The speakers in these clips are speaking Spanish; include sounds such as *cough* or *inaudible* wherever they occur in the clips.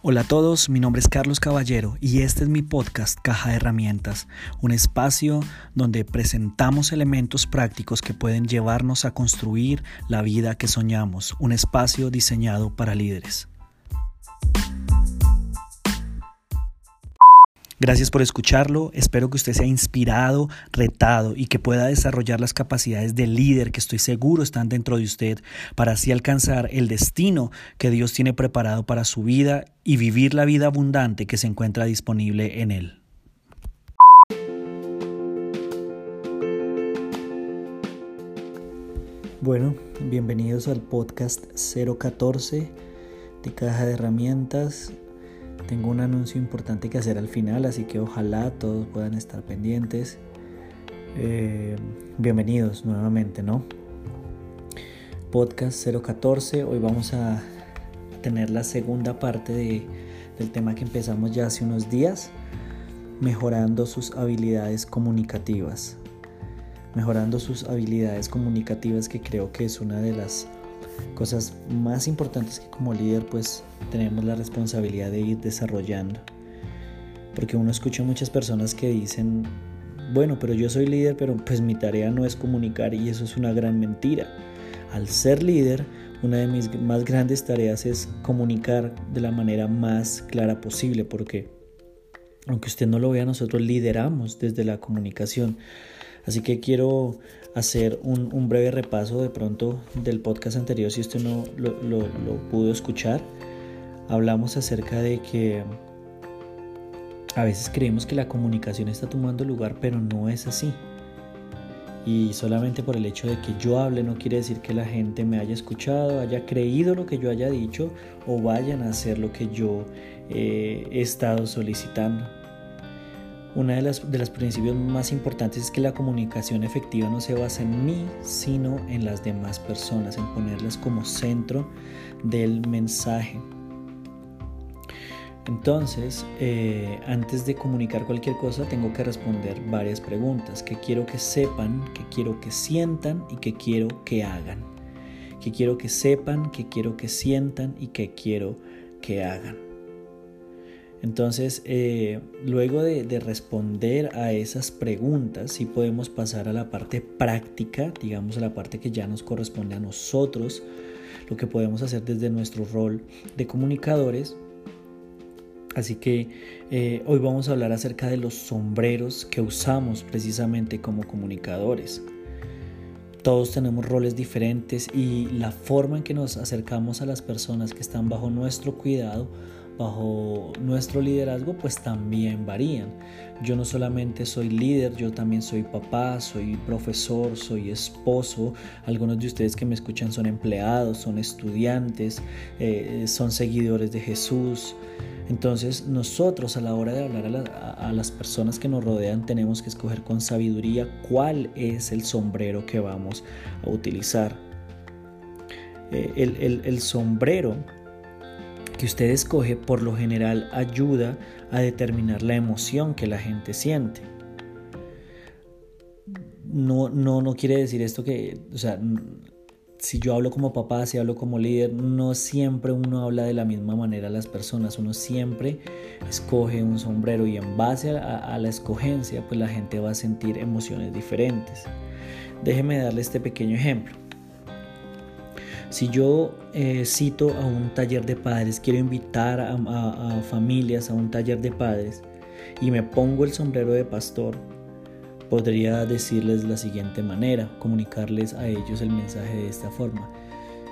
Hola a todos, mi nombre es Carlos Caballero y este es mi podcast Caja de Herramientas, un espacio donde presentamos elementos prácticos que pueden llevarnos a construir la vida que soñamos, un espacio diseñado para líderes. Gracias por escucharlo, espero que usted sea inspirado, retado y que pueda desarrollar las capacidades de líder que estoy seguro están dentro de usted para así alcanzar el destino que Dios tiene preparado para su vida y vivir la vida abundante que se encuentra disponible en Él. Bueno, bienvenidos al podcast 014 de Caja de Herramientas. Tengo un anuncio importante que hacer al final, así que ojalá todos puedan estar pendientes. Eh, bienvenidos nuevamente, ¿no? Podcast 014, hoy vamos a tener la segunda parte de, del tema que empezamos ya hace unos días, mejorando sus habilidades comunicativas. Mejorando sus habilidades comunicativas que creo que es una de las cosas más importantes que como líder pues tenemos la responsabilidad de ir desarrollando. Porque uno escucha muchas personas que dicen, bueno, pero yo soy líder, pero pues mi tarea no es comunicar y eso es una gran mentira. Al ser líder, una de mis más grandes tareas es comunicar de la manera más clara posible, porque aunque usted no lo vea, nosotros lideramos desde la comunicación. Así que quiero hacer un, breve repaso de pronto del podcast anterior si usted no lo, pudo escuchar. Hablamos acerca de que a veces creemos que la comunicación está tomando lugar, pero no es así. Y solamente por el hecho de que yo hable no quiere decir que la gente me haya escuchado, haya creído lo que yo haya dicho o vayan a hacer lo que yo eh, he estado solicitando. Una de las, de los principios más importantes es que la comunicación efectiva no se basa en mí, sino en las demás personas, en ponerlas como centro del mensaje. Entonces, eh, antes de comunicar cualquier cosa, tengo que responder varias preguntas. ¿Qué quiero que sepan? ¿Qué quiero que sientan? ¿Y qué quiero que hagan? ¿Qué quiero que sepan? ¿Qué quiero que sientan? ¿Y qué quiero que hagan? Entonces, eh, luego de, responder a esas preguntas, sí podemos pasar a la parte práctica, digamos a la parte que ya nos corresponde a nosotros, lo que podemos hacer desde nuestro rol de comunicadores. Así que eh, hoy vamos a hablar acerca de los sombreros que usamos precisamente como comunicadores. Todos tenemos roles diferentes y la forma en que nos acercamos a las personas que están bajo nuestro cuidado bajo nuestro liderazgo pues también varían. Yo no solamente soy líder, yo también soy papá, soy profesor, soy esposo. Algunos de ustedes que me escuchan son empleados, son estudiantes, eh, son seguidores de Jesús. Entonces nosotros a la hora de hablar a, las personas que nos rodean tenemos que escoger con sabiduría cuál es el sombrero que vamos a utilizar. Eh, el, el sombrero que usted escoge por lo general ayuda a determinar la emoción que la gente siente. No, no, no quiere decir esto que, o sea, si yo hablo como papá, si hablo como líder, no siempre uno habla de la misma manera a las personas, uno siempre escoge un sombrero y en base a, a la escogencia, pues la gente va a sentir emociones diferentes. Déjeme darle este pequeño ejemplo. Si yo eh, cito a un taller de padres, quiero invitar a, familias a un taller de padres y me pongo el sombrero de pastor, podría decirles la siguiente manera, comunicarles a ellos el mensaje de esta forma.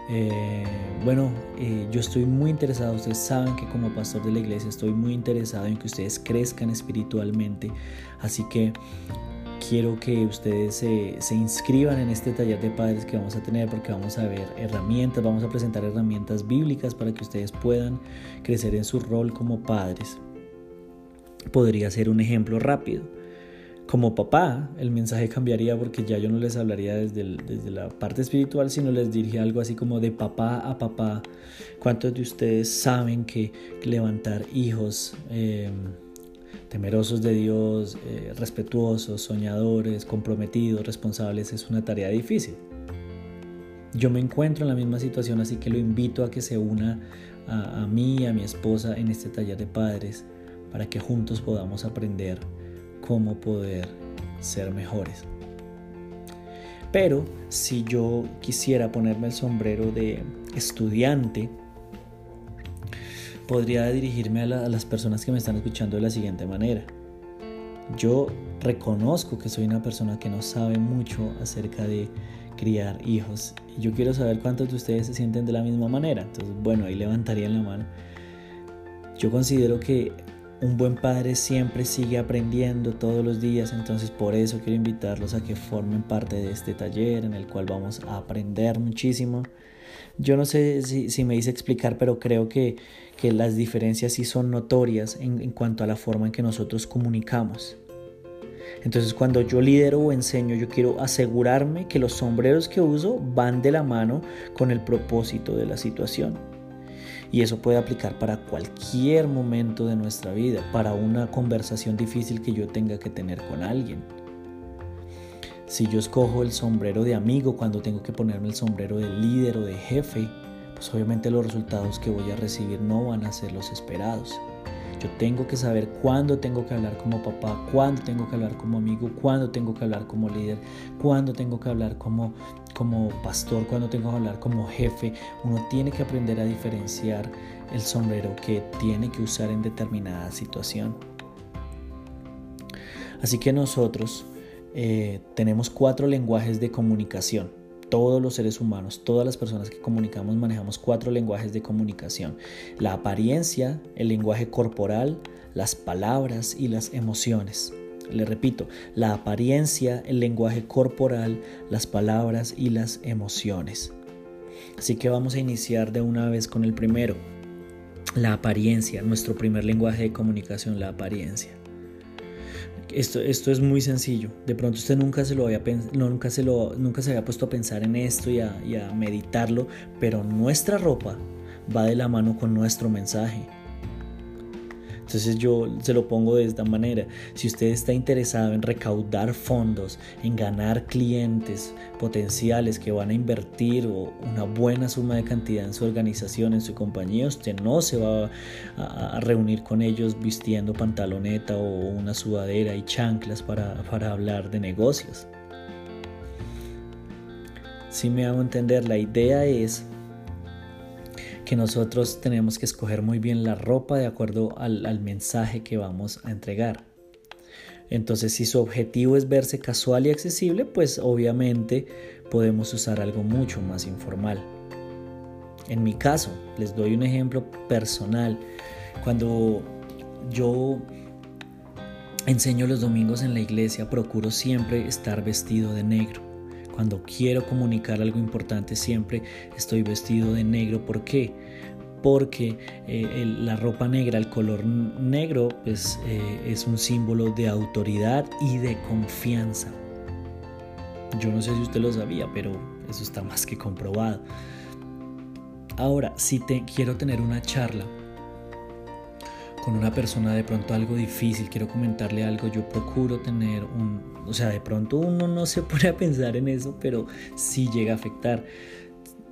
Eh, bueno, eh, yo estoy muy interesado, ustedes saben que como pastor de la iglesia estoy muy interesado en que ustedes crezcan espiritualmente, así que quiero que ustedes se, inscriban en este taller de padres que vamos a tener porque vamos a ver herramientas, vamos a presentar herramientas bíblicas para que ustedes puedan crecer en su rol como padres. Podría ser un ejemplo rápido. Como papá, el mensaje cambiaría porque ya yo no les hablaría desde, desde la parte espiritual, sino les diría algo así como de papá a papá. ¿Cuántos de ustedes saben que levantar hijos... Eh, temerosos de Dios, eh, respetuosos, soñadores, comprometidos, responsables, es una tarea difícil. Yo me encuentro en la misma situación, así que lo invito a que se una a, a mí, a mi esposa en este taller de padres para que juntos podamos aprender cómo poder ser mejores. Pero si yo quisiera ponerme el sombrero de estudiante, podría dirigirme a, las personas que me están escuchando de la siguiente manera. Yo reconozco que soy una persona que no sabe mucho acerca de criar hijos. Yo quiero saber cuántos de ustedes se sienten de la misma manera. Entonces, bueno, ahí levantarían la mano. Yo considero que un buen padre siempre sigue aprendiendo todos los días, entonces por eso quiero invitarlos a que formen parte de este taller en el cual vamos a aprender muchísimo. Yo no sé si, me hice explicar, pero creo que, las diferencias sí son notorias en cuanto a la forma en que nosotros comunicamos. Entonces cuando yo lidero o enseño, yo quiero asegurarme que los sombreros que uso van de la mano con el propósito de la situación. Y eso puede aplicar para cualquier momento de nuestra vida, para una conversación difícil que yo tenga que tener con alguien. Si yo escojo el sombrero de amigo cuando tengo que ponerme el sombrero de líder o de jefe, pues obviamente los resultados que voy a recibir no van a ser los esperados. Yo tengo que saber cuándo tengo que hablar como papá, cuándo tengo que hablar como amigo, cuándo tengo que hablar como líder, cuándo tengo que hablar como, como pastor, cuándo tengo que hablar como jefe. Uno tiene que aprender a diferenciar el sombrero que tiene que usar en determinada situación. Así que nosotros eh, tenemos cuatro lenguajes de comunicación todos los seres humanos, todas las personas que comunicamos manejamos cuatro lenguajes de comunicación. La apariencia, el lenguaje corporal, las palabras y las emociones. Le repito, la apariencia, el lenguaje corporal, las palabras y las emociones. Así que vamos a iniciar de una vez con el primero. La apariencia, nuestro primer lenguaje de comunicación, la apariencia. Esto, esto es muy sencillo. De pronto usted nunca se lo había nunca se lo, nunca se había puesto a pensar en esto y a, y a meditarlo, pero nuestra ropa va de la mano con nuestro mensaje. Entonces yo se lo pongo de esta manera. Si usted está interesado en recaudar fondos, en ganar clientes potenciales que van a invertir una buena suma de cantidad en su organización, en su compañía, usted no se va a, reunir con ellos vistiendo pantaloneta o una sudadera y chanclas para, para hablar de negocios. Si me hago entender, la idea es que nosotros tenemos que escoger muy bien la ropa de acuerdo al, mensaje que vamos a entregar. Entonces, si su objetivo es verse casual y accesible, pues obviamente podemos usar algo mucho más informal. En mi caso, les doy un ejemplo personal. Cuando yo enseño los domingos en la iglesia, procuro siempre estar vestido de negro. Cuando quiero comunicar algo importante siempre estoy vestido de negro. ¿Por qué? Porque eh, la ropa negra, el color negro, pues, eh, es un símbolo de autoridad y de confianza. Yo no sé si usted lo sabía, pero eso está más que comprobado. Ahora, si quiero tener una charla con una persona de pronto algo difícil, quiero comentarle algo, yo procuro tener un, o sea, de pronto uno no se *laughs* pone a pensar en eso, pero sí llega a afectar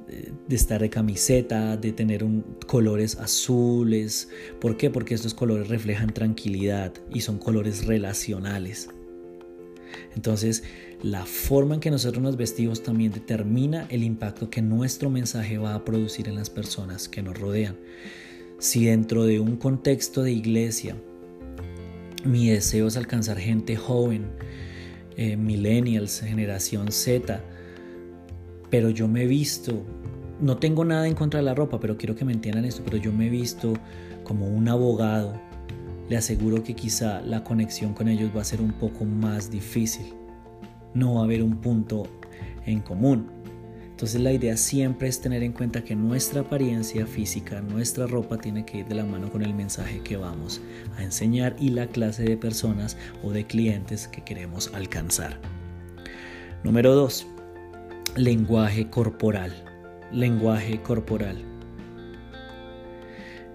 eh, de estar de camiseta, de tener un, colores azules. ¿Por qué? Porque estos colores reflejan tranquilidad y son colores relacionales. Entonces, la forma en que nosotros nos vestimos también determina el impacto que nuestro mensaje va a producir en las personas que nos rodean. Si dentro de un contexto de iglesia mi deseo es alcanzar gente joven, eh, millennials, generación Z, pero yo me he visto, no tengo nada en contra de la ropa, pero quiero que me entiendan esto, pero yo me he visto como un abogado, le aseguro que quizá la conexión con ellos va a ser un poco más difícil. No va a haber un punto en común. Entonces la idea siempre es tener en cuenta que nuestra apariencia física, nuestra ropa tiene que ir de la mano con el mensaje que vamos a enseñar y la clase de personas o de clientes que queremos alcanzar. Número 2. Lenguaje corporal. Lenguaje corporal.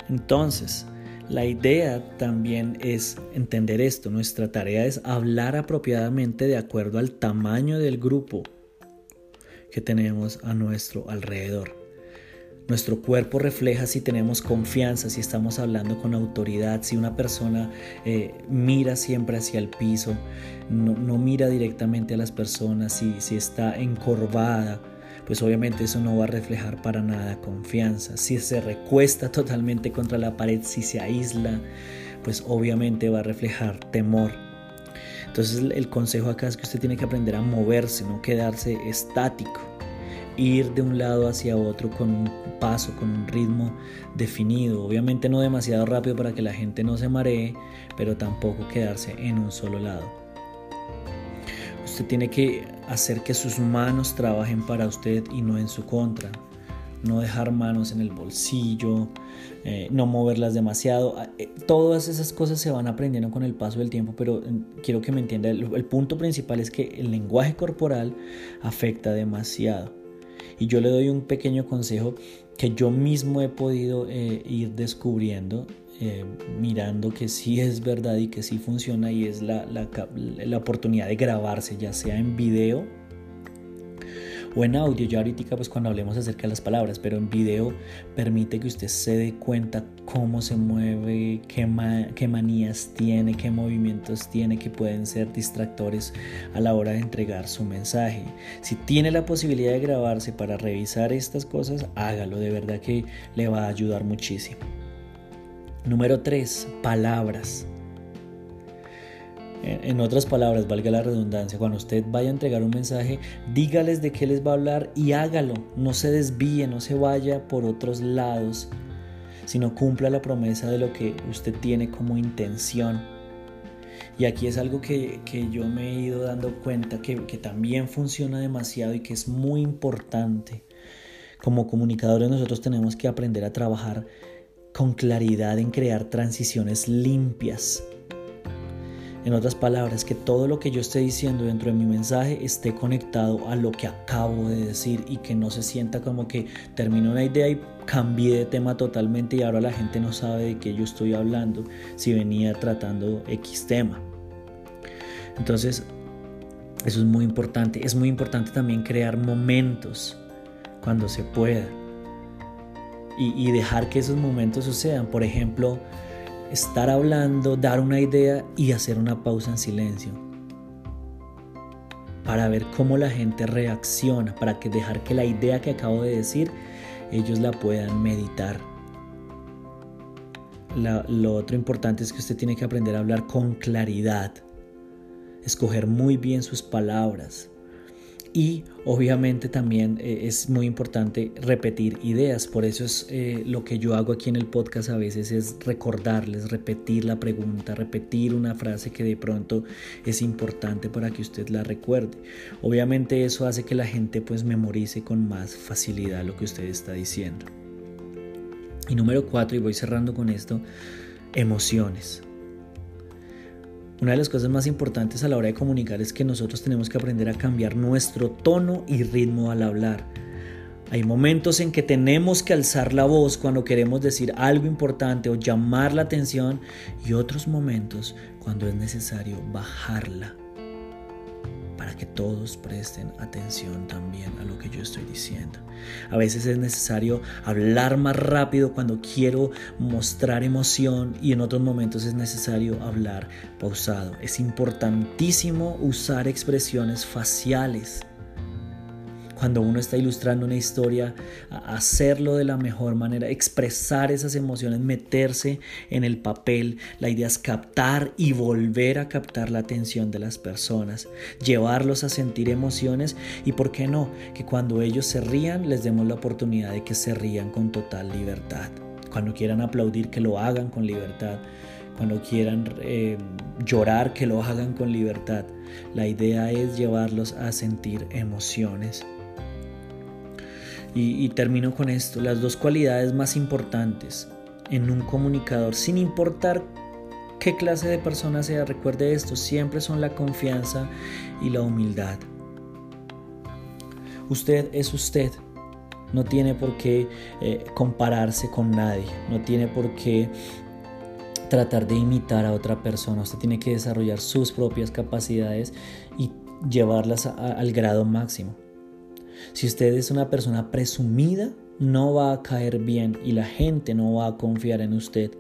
Entonces, la idea también es entender esto. Nuestra tarea es hablar apropiadamente de acuerdo al tamaño del grupo que tenemos a nuestro alrededor. Nuestro cuerpo refleja si tenemos confianza, si estamos hablando con autoridad, si una persona eh, mira siempre hacia el piso, no, mira directamente a las personas, si, si está encorvada, pues obviamente eso no va a reflejar para nada confianza. Si se recuesta totalmente contra la pared, si se aísla, pues obviamente va a reflejar temor. Entonces el consejo acá es que usted tiene que aprender a moverse, no quedarse estático ir de un lado hacia otro con un paso, con un ritmo definido. Obviamente no demasiado rápido para que la gente no se maree, pero tampoco quedarse en un solo lado. Usted tiene que hacer que sus manos trabajen para usted y no en su contra. No dejar manos en el bolsillo, eh, no moverlas demasiado. Ah, eh, todas esas cosas se van aprendiendo con el paso del tiempo, pero mm, quiero que me entienda, el punto principal es que el lenguaje corporal afecta demasiado. Y yo le doy un pequeño consejo que yo mismo he podido eh, ir descubriendo, mirando que sí es verdad y que sí funciona y es la, la oportunidad de grabarse, ya sea en video o en audio, ya ahorita pues cuando hablemos acerca de las palabras, pero en video permite que usted se dé cuenta cómo se mueve, qué, qué manías tiene, qué movimientos tiene que pueden ser distractores a la hora de entregar su mensaje. Si tiene la posibilidad de grabarse para revisar estas cosas, hágalo, de verdad que le va a ayudar muchísimo. Número 3. Palabras. En otras palabras, valga la redundancia, cuando usted vaya a entregar un mensaje, dígales de qué les va a hablar y hágalo. No se desvíe, no se vaya por otros lados, sino cumpla la promesa de lo que usted tiene como intención. Y aquí es algo que, yo me he ido dando cuenta que, que también funciona demasiado y que es muy importante. Como comunicadores nosotros tenemos que aprender a trabajar con claridad en crear transiciones limpias en otras palabras, que todo lo que yo esté diciendo dentro de mi mensaje esté conectado a lo que acabo de decir y que no se sienta como que termino una idea y cambié de tema totalmente y ahora la gente no sabe de qué yo estoy hablando si venía tratando X tema. Entonces, eso es muy importante. Es muy importante también crear momentos cuando se pueda y, y dejar que esos momentos sucedan. Por ejemplo, estar hablando, dar una idea y hacer una pausa en silencio. Para ver cómo la gente reacciona, para que dejar que la idea que acabo de decir, ellos la puedan meditar. lo otro importante es que usted tiene que aprender a hablar con claridad, escoger muy bien sus palabras, y obviamente también eh, es muy importante repetir ideas, por eso es eh, lo que yo hago aquí en el podcast a veces es recordarles, repetir la pregunta, repetir una frase que de pronto es importante para que usted la recuerde. Obviamente eso hace que la gente pues memorice con más facilidad lo que usted está diciendo. Y número cuatro, y voy cerrando con esto, emociones. Una de las cosas más importantes a la hora de comunicar es que nosotros tenemos que aprender a cambiar nuestro tono y ritmo al hablar. Hay momentos en que tenemos que alzar la voz cuando queremos decir algo importante o llamar la atención y otros momentos cuando es necesario bajarla para que todos presten atención también a lo que yo estoy diciendo. A veces es necesario hablar más rápido cuando quiero mostrar emoción y en otros momentos es necesario hablar pausado. Es importantísimo usar expresiones faciales cuando uno está ilustrando una historia, hacerlo de la mejor manera, expresar esas emociones, meterse en el papel. La idea es captar y volver a captar la atención de las personas, llevarlos a sentir emociones y, ¿por qué no? Que cuando ellos se rían, les demos la oportunidad de que se rían con total libertad. Cuando quieran aplaudir, que lo hagan con libertad cuando quieran eh, llorar, que lo hagan con libertad. La idea es llevarlos a sentir emociones. Y, termino con esto, las dos cualidades más importantes en un comunicador, sin importar qué clase de persona sea, recuerde esto, siempre son la confianza y la humildad. Usted es usted, no tiene por qué eh, compararse con nadie, no tiene por qué tratar de imitar a otra persona, usted tiene que desarrollar sus propias capacidades y llevarlas al grado máximo. Si usted es una persona presumida, no va a caer bien y la gente no va a confiar en usted.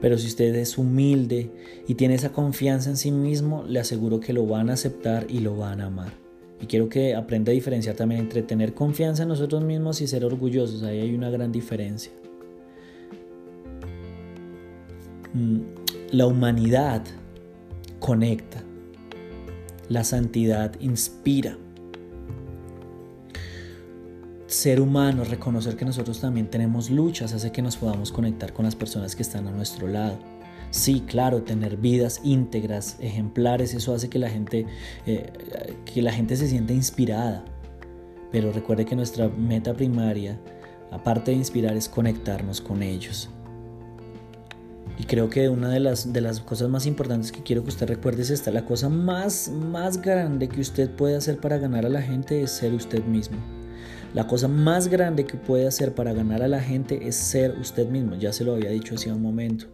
Pero si usted es humilde y tiene esa confianza en sí mismo, le aseguro que lo van a aceptar y lo van a amar. Y quiero que aprenda a diferenciar también entre tener confianza en nosotros mismos y ser orgullosos. Ahí hay una gran diferencia. Mm, la humanidad conecta. La santidad inspira. Ser humano, reconocer que nosotros también tenemos luchas, hace que nos podamos conectar con las personas que están a nuestro lado. Sí, claro, tener vidas íntegras, ejemplares, eso hace que la gente, eh, que la gente se sienta inspirada. Pero recuerde que nuestra meta primaria, aparte de inspirar, es conectarnos con ellos. Y creo que una de las, de las cosas más importantes que quiero que usted recuerde es esta. La cosa más, más grande que usted puede hacer para ganar a la gente es ser usted mismo. La cosa más grande que puede hacer para ganar a la gente es ser usted mismo. Ya se lo había dicho hace un momento.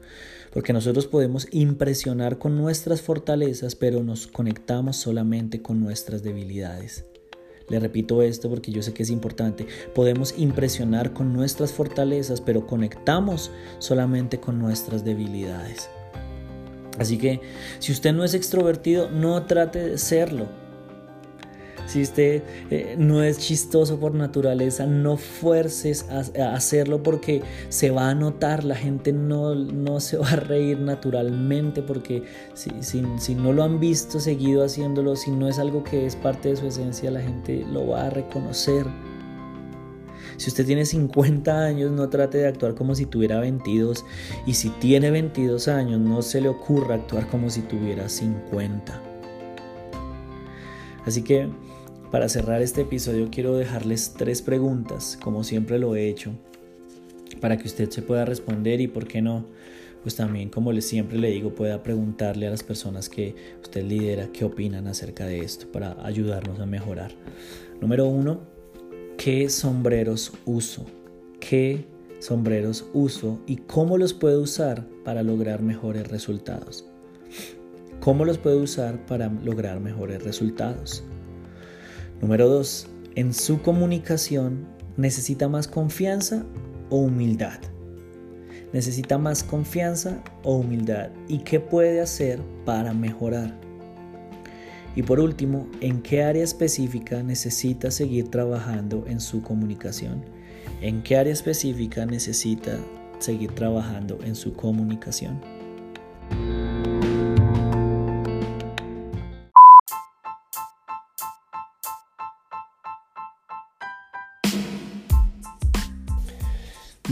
Porque nosotros podemos impresionar con nuestras fortalezas, pero nos conectamos solamente con nuestras debilidades. Le repito esto porque yo sé que es importante. Podemos impresionar con nuestras fortalezas, pero conectamos solamente con nuestras debilidades. Así que si usted no es extrovertido, no trate de serlo. Si eh, no es chistoso por naturaleza, no fuerces a, hacerlo porque se va a notar, la gente no, no se va a reír naturalmente porque si, si no lo han visto seguido haciéndolo, si no es algo que es parte de su esencia, la gente lo va a reconocer. Si usted tiene 50 años, no trate de actuar como si tuviera 22. Y si tiene 22 años, no se le ocurra actuar como si tuviera 50. Así que para cerrar este episodio quiero dejarles tres preguntas, como siempre lo he hecho, para que usted se pueda responder y por qué no, pues también como siempre le digo, pueda preguntarle a las personas que usted lidera qué opinan acerca de esto para ayudarnos a mejorar. Número uno, ¿qué sombreros uso? ¿Qué sombreros uso y cómo los puedo usar para lograr mejores resultados? ¿Cómo los puedo usar para lograr mejores resultados? Número 2. En su comunicación necesita más confianza o humildad. Necesita más confianza o humildad. ¿Y qué puede hacer para mejorar? Y por último, ¿en qué área específica necesita seguir trabajando en su comunicación? ¿En qué área específica necesita seguir trabajando en su comunicación?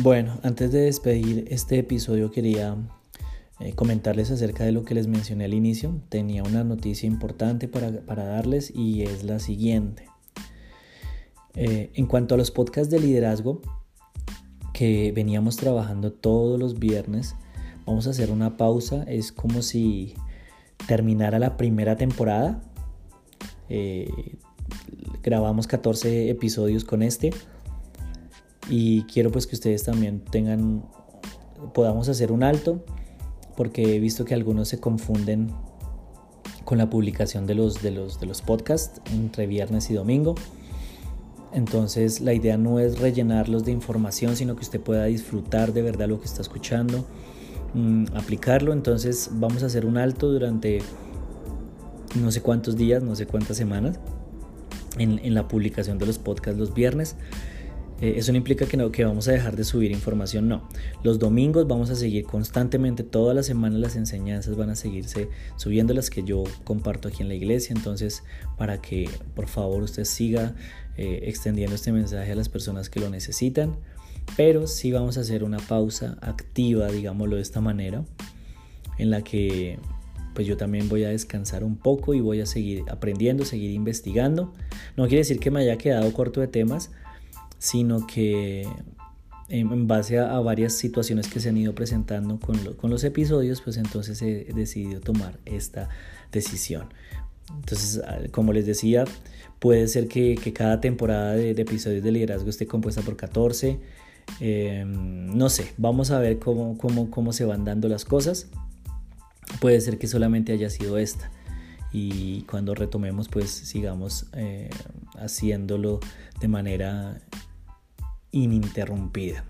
Bueno, antes de despedir este episodio quería eh, comentarles acerca de lo que les mencioné al inicio. Tenía una noticia importante para, darles y es la siguiente. Eh, en cuanto a los podcasts de liderazgo que veníamos trabajando todos los viernes, vamos a hacer una pausa. Es como si terminara la primera temporada. Eh, grabamos 14 episodios con este y quiero pues que ustedes también tengan, podamos hacer un alto, porque he visto que algunos se confunden con la publicación de los, de los, de los podcasts entre viernes y domingo. Entonces la idea no es rellenarlos de información, sino que usted pueda disfrutar de verdad lo que está escuchando, mm, aplicarlo. Entonces vamos a hacer un alto durante no sé cuántos días, no sé cuántas semanas en, en la publicación de los podcasts los viernes. Eh, eso no implica que, no, que vamos a dejar de subir información, no. Los domingos vamos a seguir constantemente, todas las semanas las enseñanzas van a seguirse subiendo las que yo comparto aquí en la iglesia, entonces para que por favor usted siga eh, extendiendo este mensaje a las personas que lo necesitan, pero sí vamos a hacer una pausa activa, digámoslo de esta manera, en la que pues yo también voy a descansar un poco y voy a seguir aprendiendo, seguir investigando. No quiere decir que me haya quedado corto de temas, sino que en, base a, varias situaciones que se han ido presentando con, los episodios, pues entonces he decidido tomar esta decisión. Entonces, como les decía, puede ser que, cada temporada de, episodios de liderazgo esté compuesta por 14. Em, no sé, vamos a ver cómo, cómo, se van dando las cosas. Puede ser que solamente haya sido esta. Y cuando retomemos, pues sigamos eh, haciéndolo de manera ininterrumpida.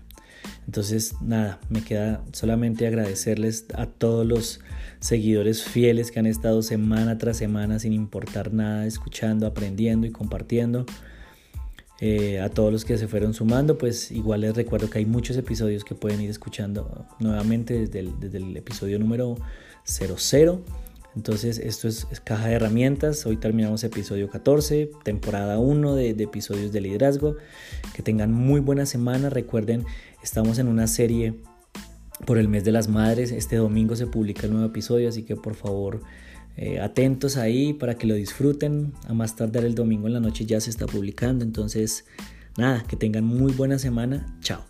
Entonces, nada, me queda solamente agradecerles a todos los seguidores fieles que han estado semana tras semana sin importar nada, escuchando, aprendiendo y compartiendo. Eh, a todos los que se fueron sumando, pues igual les recuerdo que hay muchos episodios que pueden ir escuchando nuevamente desde el, desde el episodio número 00. Entonces esto es, caja de herramientas. Hoy terminamos episodio 14, temporada 1 de, episodios de liderazgo. Que tengan muy buena semana. Recuerden, estamos en una serie por el mes de las madres. Este domingo se publica el nuevo episodio, así que por favor eh, atentos ahí para que lo disfruten. A más tardar el domingo en la noche ya se está publicando. Entonces, nada, que tengan muy buena semana. Chao.